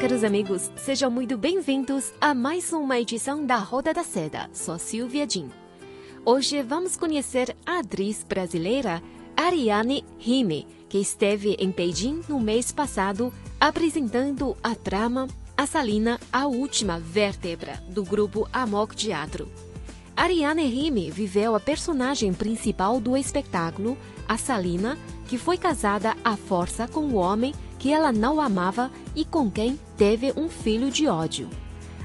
Caros amigos, sejam muito bem-vindos a mais uma edição da Roda da Seda. Sou Silvia Jin. Hoje vamos conhecer a atriz brasileira Ariane Hime, que esteve em Beijing no mês passado apresentando a trama A Salina, a última vértebra do grupo Amok Teatro. Ariane Hime viveu a personagem principal do espetáculo, a Salina, que foi casada à força com o homem que ela não amava e com quem teve um filho de ódio.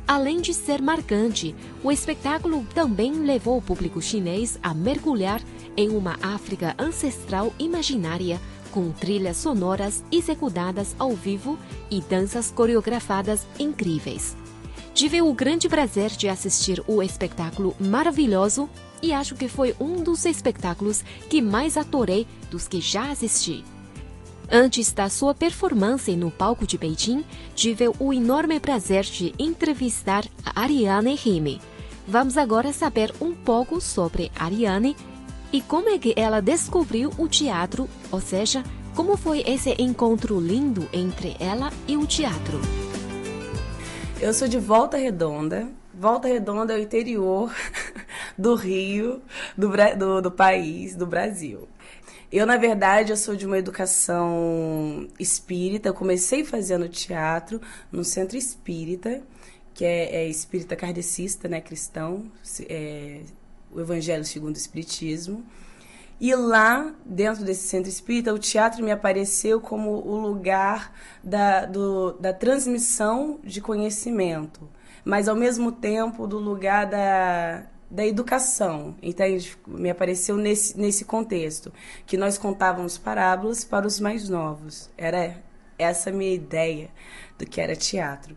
Além de ser marcante, o espetáculo também levou o público chinês a mergulhar em uma África ancestral imaginária, com trilhas sonoras executadas ao vivo e danças coreografadas incríveis. Tive o grande prazer de assistir o espetáculo maravilhoso e acho que foi um dos espetáculos que mais adorei dos que já assisti. Antes da sua performance no palco de Beijing, tive o enorme prazer de entrevistar a Ariane Hime. Vamos agora saber um pouco sobre Ariane e como é que ela descobriu o teatro, ou seja, como foi esse encontro lindo entre ela e o teatro. Eu sou de Volta Redonda. Volta Redonda é o interior do Rio, do, do, do país, do Brasil. Eu, na verdade, eu sou de uma educação espírita. Eu comecei fazendo teatro no centro espírita, que é, é espírita kardecista, né, cristão, é, o Evangelho segundo o Espiritismo. E lá, dentro desse centro espírita, o teatro me apareceu como o lugar da, do, da transmissão de conhecimento, mas ao mesmo tempo do lugar da, da educação, entende? Me apareceu nesse, nesse contexto, que nós contávamos parábolas para os mais novos. Era essa minha ideia do que era teatro.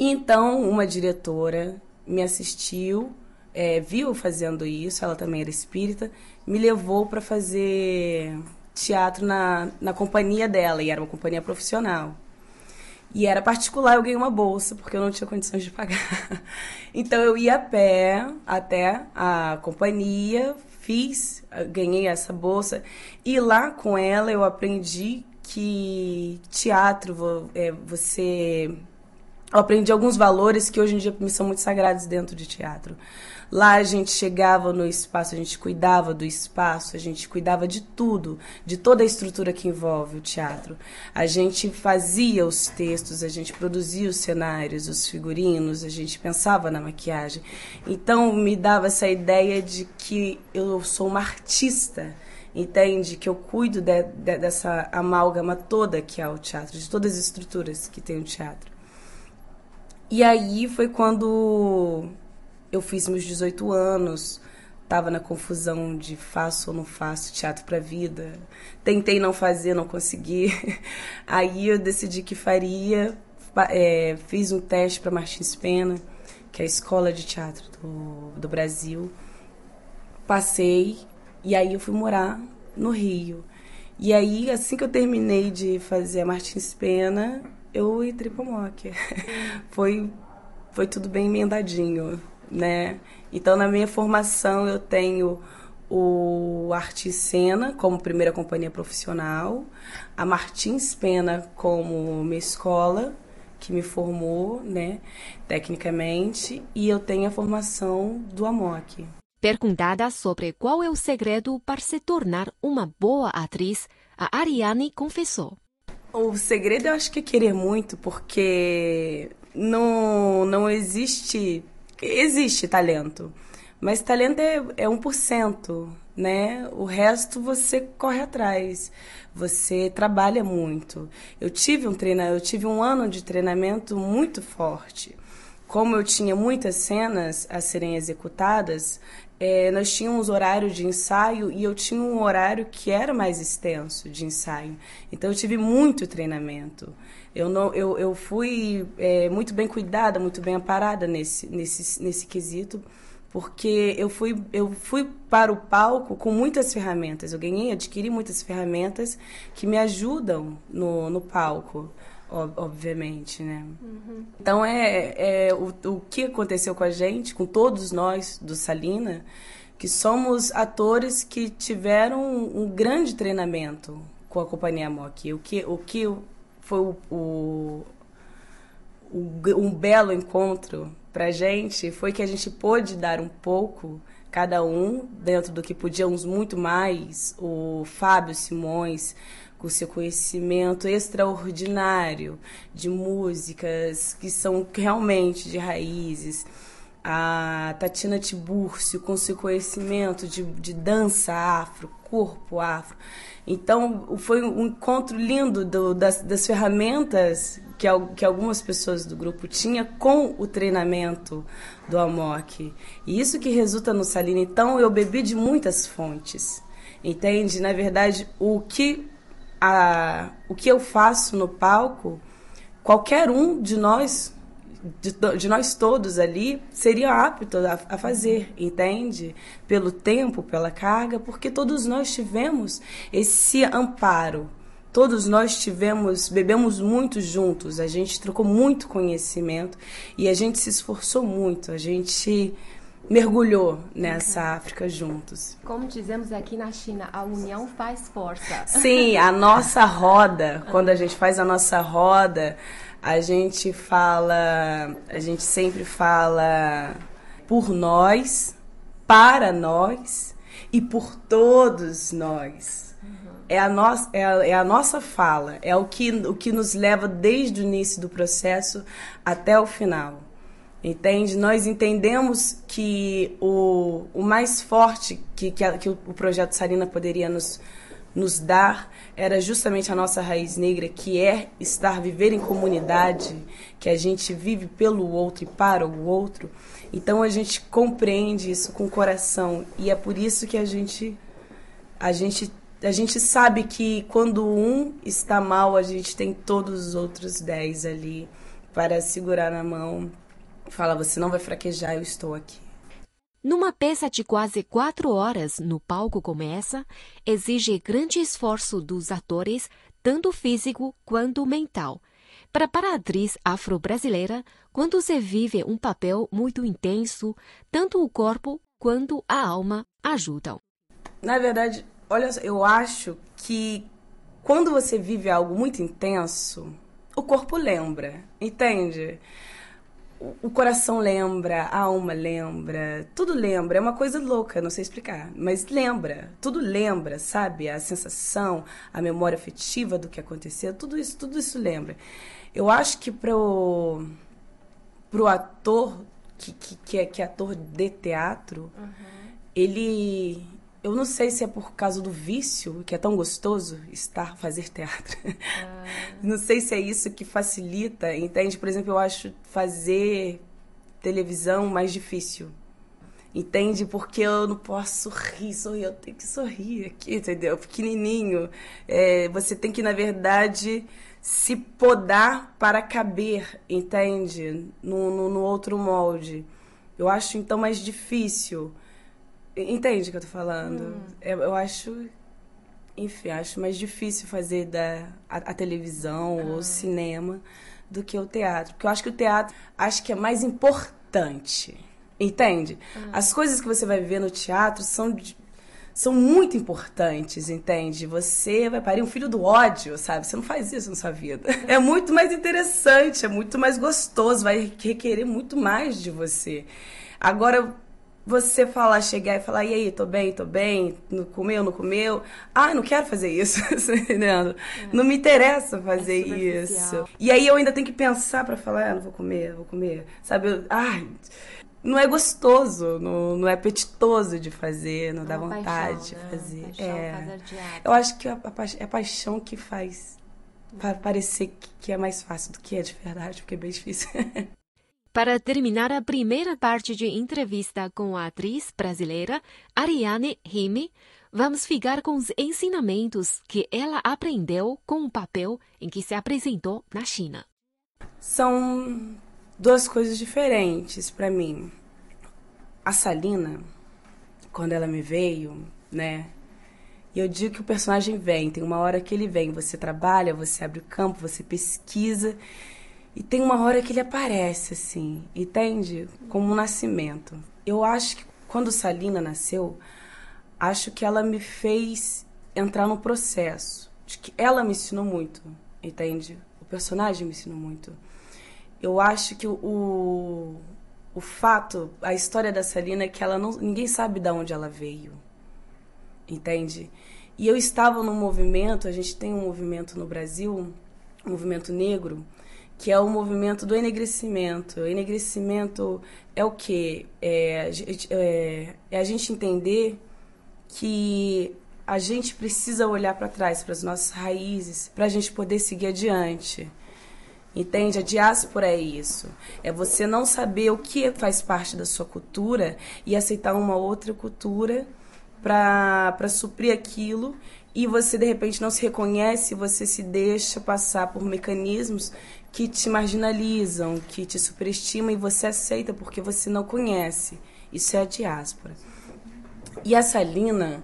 Então, uma diretora me assistiu, é, viu fazendo isso, ela também era espírita, me levou para fazer teatro na, na companhia dela, e era uma companhia profissional. E era particular, eu ganhei uma bolsa, porque eu não tinha condições de pagar. Então eu ia a pé até a companhia, fiz, ganhei essa bolsa. E lá com ela eu aprendi que teatro, é, você. Eu aprendi alguns valores que hoje em dia me são muito sagrados dentro de teatro. Lá a gente chegava no espaço, a gente cuidava do espaço, a gente cuidava de tudo, de toda a estrutura que envolve o teatro. A gente fazia os textos, a gente produzia os cenários, os figurinos, a gente pensava na maquiagem. Então me dava essa ideia de que eu sou uma artista entende que eu cuido de, de, dessa amálgama toda que é o teatro, de todas as estruturas que tem o teatro. E aí foi quando eu fiz meus 18 anos, estava na confusão de faço ou não faço teatro para vida. Tentei não fazer, não consegui. Aí eu decidi que faria, é, fiz um teste para Martins Pena, que é a escola de teatro do, do Brasil. Passei e aí eu fui morar no Rio. E aí, assim que eu terminei de fazer a Martins Pena, eu entrei Mock. foi, foi tudo bem emendadinho né? Então, na minha formação, eu tenho o Arte Cena como primeira companhia profissional, a Martins Pena como minha escola, que me formou, né, tecnicamente, e eu tenho a formação do AMOC. Perguntada sobre qual é o segredo para se tornar uma boa atriz, a Ariane confessou. O segredo eu acho que é querer muito, porque não, não existe existe talento, mas talento é, é 1%, né? O resto você corre atrás, você trabalha muito. Eu tive um treino, eu tive um ano de treinamento muito forte. Como eu tinha muitas cenas a serem executadas, é, nós tínhamos horário de ensaio e eu tinha um horário que era mais extenso de ensaio. Então eu tive muito treinamento. Eu, não, eu, eu fui é, muito bem cuidada, muito bem amparada nesse, nesse, nesse quesito, porque eu fui, eu fui para o palco com muitas ferramentas. Eu ganhei, adquiri muitas ferramentas que me ajudam no, no palco obviamente, né? Uhum. Então é, é o, o que aconteceu com a gente, com todos nós do Salina, que somos atores que tiveram um grande treinamento com a companhia Mock. O que, o que foi o, o, o um belo encontro pra gente foi que a gente pôde dar um pouco cada um dentro do que podíamos muito mais. O Fábio Simões com seu conhecimento extraordinário de músicas que são realmente de raízes. A Tatiana Tibúrcio com seu conhecimento de, de dança afro, corpo afro. Então, foi um encontro lindo do, das, das ferramentas que, que algumas pessoas do grupo tinham com o treinamento do Amok. E isso que resulta no Salina. Então, eu bebi de muitas fontes. Entende? Na verdade, o que a, o que eu faço no palco, qualquer um de nós, de, de nós todos ali, seria apto a, a, fazer, entende? Pelo tempo, pela carga, porque todos nós tivemos esse amparo. Todos nós tivemos, bebemos muito juntos, a gente trocou muito conhecimento e a gente se esforçou muito, a gente mergulhou nessa uhum. África juntos. Como dizemos aqui na China, a união faz força. Sim, a nossa roda, quando a gente faz a nossa roda, a gente fala, a gente sempre fala por nós, para nós e por todos nós. Uhum. É a, nossa, é, a, é a nossa fala, é o que, o que nos leva desde o início do processo até o final. Entende? Nós entendemos que o, o mais forte que, que, a, que o, projeto Sarina poderia nos, nos dar era justamente a nossa raiz negra, que é estar, viver em comunidade, que a gente vive pelo outro e para o outro. Então a gente compreende isso com o coração e é por isso que a gente a gente a gente sabe que quando um está mal, a gente tem todos os outros dez ali para segurar na mão Fala, você não vai fraquejar, eu estou aqui. Numa peça de quase quatro horas no palco como essa, exige grande esforço dos atores, tanto físico quanto mental. Para, para a atriz afro-brasileira, quando se vive um papel muito intenso, tanto o corpo quanto a alma ajudam. Na verdade, olha, eu acho que quando você vive algo muito intenso, o corpo lembra, entende? O coração lembra, a alma lembra, tudo lembra. É uma coisa louca, não sei explicar, mas lembra, tudo lembra, sabe? A sensação, a memória afetiva do que aconteceu, tudo isso, tudo isso lembra. Eu acho que para o pro ator que, que, que, é, que é ator de teatro, uhum. ele eu não sei se é por causa do vício, que é tão gostoso estar, fazer teatro. Ah. não sei se é isso que facilita, entende? Por exemplo, eu acho fazer televisão mais difícil. Entende? Porque eu não posso sorrir, sorrir, eu tenho que sorrir aqui, entendeu? Pequenininho. É, você tem que, na verdade, se podar para caber, entende? No, no, no outro molde. Eu acho, então, mais difícil. Entende o que eu tô falando? Hum. Eu, eu, acho. Enfim, acho mais difícil fazer da, a, a televisão ah. ou o cinema do que o teatro. Porque eu acho que o teatro acho que é mais importante. Entende? Ah. As coisas que você vai ver no teatro são, são muito importantes, entende? Você vai parir um filho do ódio, sabe? Você não faz isso na sua vida. É muito mais interessante, é muito mais gostoso, vai requerer muito mais de você. Agora, você falar, chegar e falar, e aí, tô bem, tô bem, não comeu, não comeu. Ah, não quero fazer isso, tá entendendo? É. Não me interessa fazer é isso. E aí eu ainda tenho que pensar para falar, ah, não vou comer, vou comer. Sabe? Ai, não é gostoso, não, não é apetitoso de fazer, não, é dá vontade paixão, de né? fazer. Paixão, é. Eu acho que a, a, é a paixão que faz parecer que é mais fácil do que é de verdade, porque é bem difícil. Para terminar a primeira parte de entrevista com a atriz brasileira Ariane Rime, vamos ficar com os ensinamentos que ela aprendeu com o papel em que se apresentou na China. São duas coisas diferentes para mim. A Salina, quando ela me veio, né? E eu digo que o personagem vem, tem uma hora que ele vem, você trabalha, você abre o campo, você pesquisa, e tem uma hora que ele aparece, assim, entende? Como um nascimento. Eu acho que quando Salina nasceu, acho que ela me fez entrar no processo. De que ela me ensinou muito, entende? O personagem me ensinou muito. Eu acho que o, o fato, a história da Salina é que ela não, ninguém sabe de onde ela veio, entende? E eu estava num movimento, a gente tem um movimento no Brasil, um movimento negro, que é o movimento do enegrecimento. O enegrecimento é o quê? É, é, é a gente entender que a gente precisa olhar para trás, para as nossas raízes, para a gente poder seguir adiante. Entende? A diáspora é isso. É você não saber o que faz parte da sua cultura e aceitar uma outra cultura para suprir aquilo e você de repente não se reconhece, você se deixa passar por mecanismos que te marginalizam, que te superestimam e você aceita porque você não conhece. Isso é a diáspora. E a Salina,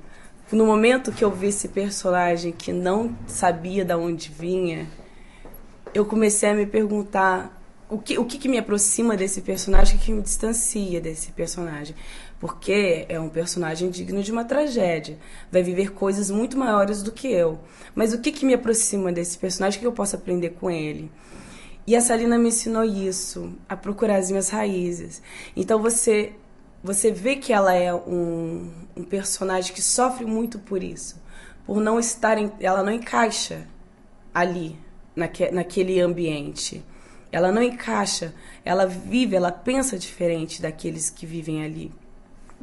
no momento que eu vi esse personagem que não sabia de onde vinha, eu comecei a me perguntar o que, o que, que me aproxima desse personagem, o que, que me distancia desse personagem. Porque é um personagem digno de uma tragédia. Vai viver coisas muito maiores do que eu. Mas o que, que me aproxima desse personagem? O que eu posso aprender com ele? E a Salina me ensinou isso, a procurar as minhas raízes. Então você você vê que ela é um, um personagem que sofre muito por isso, por não estar, em, ela não encaixa ali, naque, naquele ambiente. Ela não encaixa, ela vive, ela pensa diferente daqueles que vivem ali.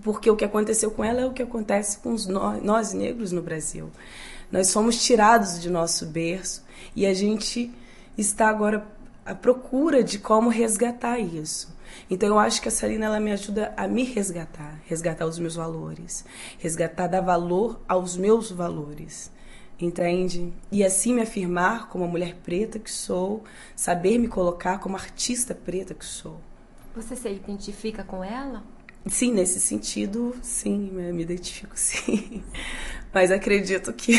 Porque o que aconteceu com ela é o que acontece com os nós, nós negros no Brasil. Nós somos tirados de nosso berço e a gente está agora à procura de como resgatar isso. Então eu acho que a Salina ela me ajuda a me resgatar, resgatar os meus valores, resgatar dar valor aos meus valores entende? E assim me afirmar como a mulher preta que sou, saber me colocar como artista preta que sou. Você se identifica com ela? Sim, nesse sentido, sim, me identifico sim. Mas acredito que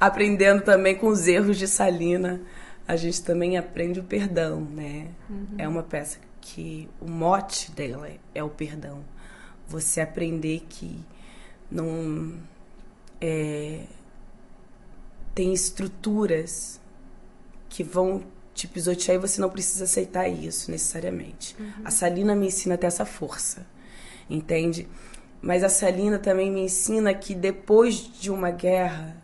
aprendendo também com os erros de Salina, a gente também aprende o perdão, né? Uhum. É uma peça que o mote dela é o perdão. Você aprender que não é, tem estruturas que vão te pisotear e você não precisa aceitar isso necessariamente. Uhum. A Salina me ensina a ter essa força, entende? Mas a Salina também me ensina que depois de uma guerra,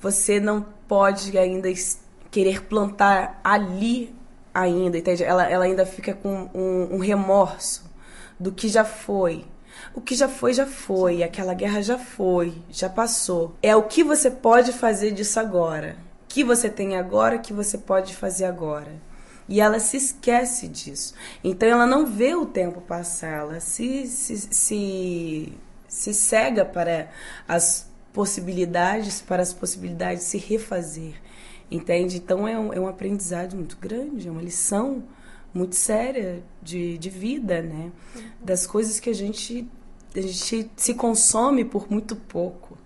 você não pode ainda querer plantar ali ainda, entende? Ela, ela ainda fica com um, um remorso do que já foi, o que já foi, já foi. Aquela guerra já foi, já passou. É o que você pode fazer disso agora. O que você tem agora, que você pode fazer agora. E ela se esquece disso. Então ela não vê o tempo passar, ela se, se, se, se cega para as possibilidades, para as possibilidades de se refazer. Entende? Então é um, é um aprendizado muito grande, é uma lição muito séria de, de vida, né? Das coisas que a gente, a gente se consome por muito pouco.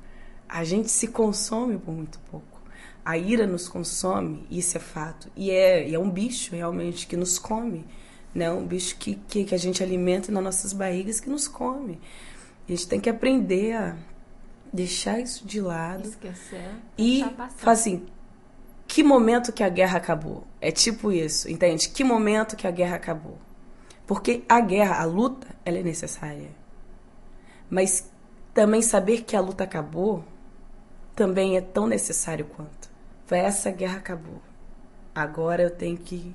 A gente se consome por muito pouco. A ira nos consome, isso é fato. E é, e é um bicho realmente que nos come. Né? Um bicho que, que, que a gente alimenta nas nossas barrigas que nos come. A gente tem que aprender a deixar isso de lado. Esquecer. E fazer assim, que momento que a guerra acabou. É tipo isso, entende? Que momento que a guerra acabou. Porque a guerra, a luta, ela é necessária. Mas também saber que a luta acabou também é tão necessário quanto. Foi essa guerra acabou. Agora eu tenho que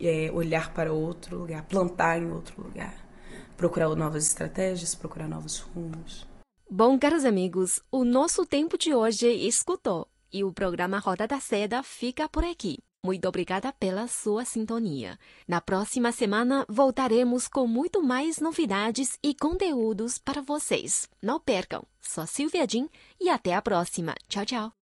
é, olhar para outro lugar, plantar em outro lugar, procurar novas estratégias, procurar novos rumos. Bom, caros amigos, o nosso tempo de hoje escutou e o programa Roda da Seda fica por aqui. Muito obrigada pela sua sintonia. Na próxima semana voltaremos com muito mais novidades e conteúdos para vocês. Não percam. Sou Silvia Jin e até a próxima. Tchau, tchau.